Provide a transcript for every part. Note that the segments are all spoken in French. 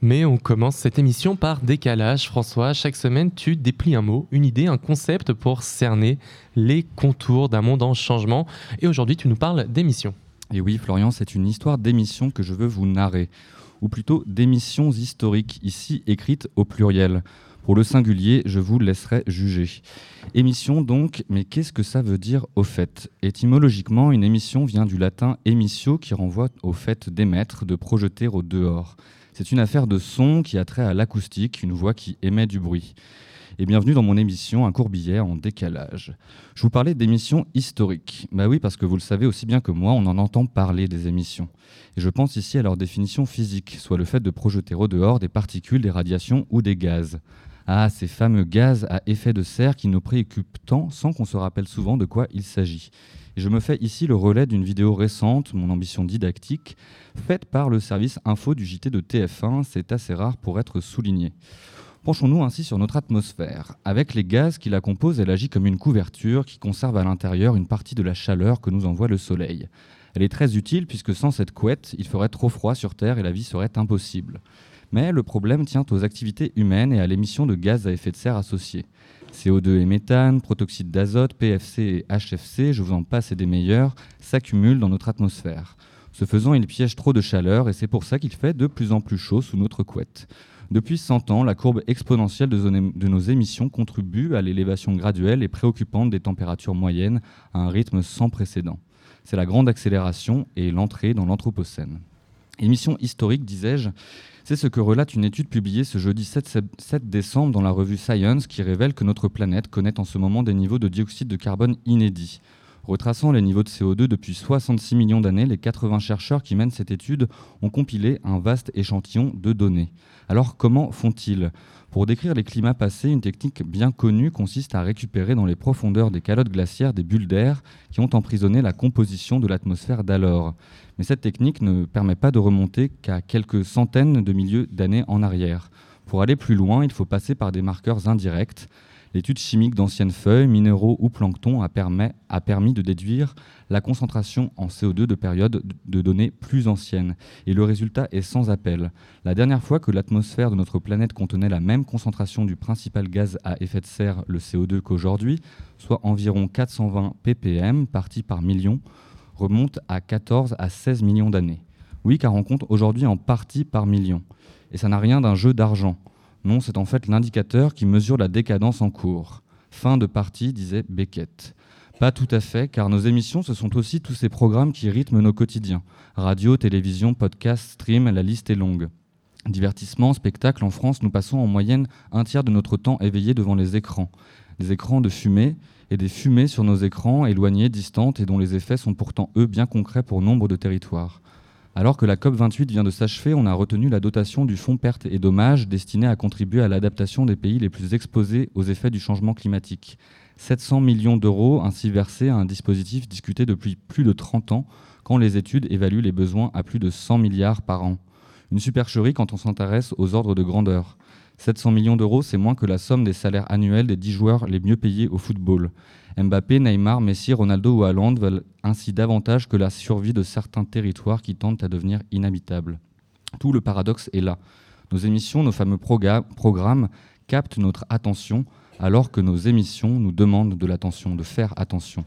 Mais on commence cette émission par décalage. François, chaque semaine, tu déplies un mot, une idée, un concept pour cerner les contours d'un monde en changement. Et aujourd'hui, tu nous parles d'émissions. Et oui, Florian, c'est une histoire d'émissions que je veux vous narrer. Ou plutôt d'émissions historiques, ici écrites au pluriel. Pour le singulier, je vous laisserai juger. Émission donc, mais qu'est-ce que ça veut dire au fait? Étymologiquement, une émission vient du latin emissio qui renvoie au fait d'émettre, de projeter au dehors. C'est une affaire de son qui a trait à l'acoustique, une voix qui émet du bruit. Et bienvenue dans mon émission Un court billet en décalage. Je vous parlais d'émissions historiques. Bah oui, parce que vous le savez aussi bien que moi, on en entend parler des émissions. Et je pense ici à leur définition physique, soit le fait de projeter au dehors des particules, des radiations ou des gaz. Ah, ces fameux gaz à effet de serre qui nous préoccupent tant sans qu'on se rappelle souvent de quoi il s'agit. Et je me fais ici le relais d'une vidéo récente, mon ambition didactique, faite par le service info du JT de TF1, c'est assez rare pour être souligné. Penchons-nous ainsi sur notre atmosphère. Avec les gaz qui la composent, elle agit comme une couverture qui conserve à l'intérieur une partie de la chaleur que nous envoie le Soleil. Elle est très utile puisque sans cette couette, il ferait trop froid sur Terre et la vie serait impossible. Mais le problème tient aux activités humaines et à l'émission de gaz à effet de serre associés. CO2 et méthane, protoxyde d'azote, PFC et HFC, je vous en passe et des meilleurs, s'accumulent dans notre atmosphère. Ce faisant, ils piègent trop de chaleur et c'est pour ça qu'il fait de plus en plus chaud sous notre couette. Depuis 100 ans, la courbe exponentielle de nos émissions contribue à l'élévation graduelle et préoccupante des températures moyennes à un rythme sans précédent. C'est la grande accélération et l'entrée dans l'Anthropocène. Émission historique, disais-je, c'est ce que relate une étude publiée ce jeudi 7, décembre dans la revue Science qui révèle que notre planète connaît en ce moment des niveaux de dioxyde de carbone inédits. Retraçant les niveaux de CO2 depuis 66 millions d'années, les 80 chercheurs qui mènent cette étude ont compilé un vaste échantillon de données. Alors comment font-ils? Pour décrire les climats passés, une technique bien connue consiste à récupérer dans les profondeurs des calottes glaciaires des bulles d'air qui ont emprisonné la composition de l'atmosphère d'alors. Mais cette technique ne permet pas de remonter qu'à quelques centaines de milliers d'années en arrière. Pour aller plus loin, il faut passer par des marqueurs indirects. L'étude chimique d'anciennes feuilles, minéraux ou plancton a, permis de déduire la concentration en CO2 de périodes de données plus anciennes. Et le résultat est sans appel. La dernière fois que l'atmosphère de notre planète contenait la même concentration du principal gaz à effet de serre, le CO2, qu'aujourd'hui, soit environ 420 ppm partis par million, remonte à 14 à 16 millions d'années. Oui, car on compte aujourd'hui en partie par million. Et ça n'a rien d'un jeu d'argent. Non, c'est en fait l'indicateur qui mesure la décadence en cours. Fin de partie, disait Beckett. Pas tout à fait, car nos émissions, ce sont aussi tous ces programmes qui rythment nos quotidiens. Radio, télévision, podcast, stream, la liste est longue. Divertissement, spectacle, en France, nous passons en moyenne un tiers de notre temps éveillé devant les écrans. Des écrans de fumée, et des fumées sur nos écrans éloignées, distantes et dont les effets sont pourtant, eux, bien concrets pour nombre de territoires. Alors que la COP28 vient de s'achever, on a retenu la dotation du Fonds pertes et dommages destiné à contribuer à l'adaptation des pays les plus exposés aux effets du changement climatique. 700 millions d'euros ainsi versés à un dispositif discuté depuis plus de 30 ans quand les études évaluent les besoins à plus de 100 milliards par an. Une supercherie quand on s'intéresse aux ordres de grandeur. 700 millions d'euros, c'est moins que la somme des salaires annuels des 10 joueurs les mieux payés au football. Mbappé, Neymar, Messi, Ronaldo ou Haaland veulent ainsi davantage que la survie de certains territoires qui tentent à devenir inhabitables. Tout le paradoxe est là. Nos émissions, nos fameux programmes captent notre attention alors que nos émissions nous demandent de l'attention, de faire attention.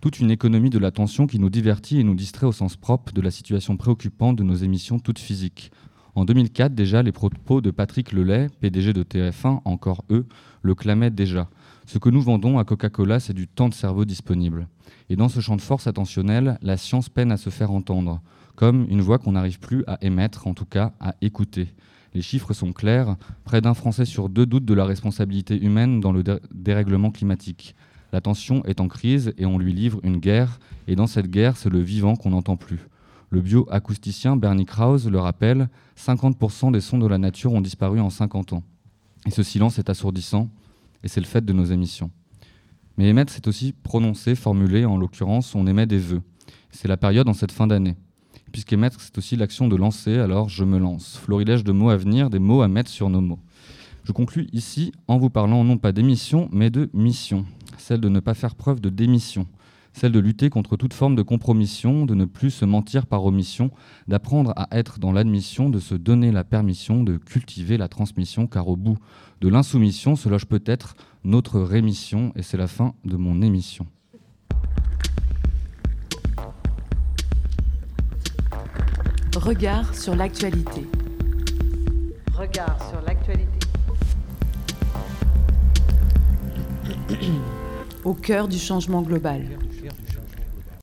Toute une économie de l'attention qui nous divertit et nous distrait au sens propre de la situation préoccupante de nos émissions toutes physiques. En 2004, déjà, les propos de Patrick Lelay, PDG de TF1, encore eux, le clamaient déjà. Ce que nous vendons à Coca-Cola, c'est du temps de cerveau disponible. Et dans ce champ de force attentionnelle, la science peine à se faire entendre, comme une voix qu'on n'arrive plus à émettre, en tout cas à écouter. Les chiffres sont clairs, près d'un Français sur deux doute de la responsabilité humaine dans le dérèglement climatique. L'attention est en crise et on lui livre une guerre, et dans cette guerre, c'est le vivant qu'on n'entend plus. Le bioacousticien Bernie Krause le rappelle, 50% des sons de la nature ont disparu en 50 ans. Et ce silence est assourdissant, et c'est le fait de nos émissions. Mais émettre, c'est aussi prononcer, formuler, en l'occurrence, on émet des vœux. C'est la période en cette fin d'année. Puisqu'émettre, c'est aussi l'action de lancer, alors je me lance. Florilège de mots à venir, des mots à mettre sur nos mots. Je conclus ici en vous parlant non pas d'émission, mais de mission, celle de ne pas faire preuve de démission, celle de lutter contre toute forme de compromission, de ne plus se mentir par omission, d'apprendre à être dans l'admission, de se donner la permission, de cultiver la transmission, car au bout de l'insoumission se loge peut-être notre rémission, et c'est la fin de mon émission. Regard sur l'actualité. Regard sur l'actualité. Au cœur du changement global.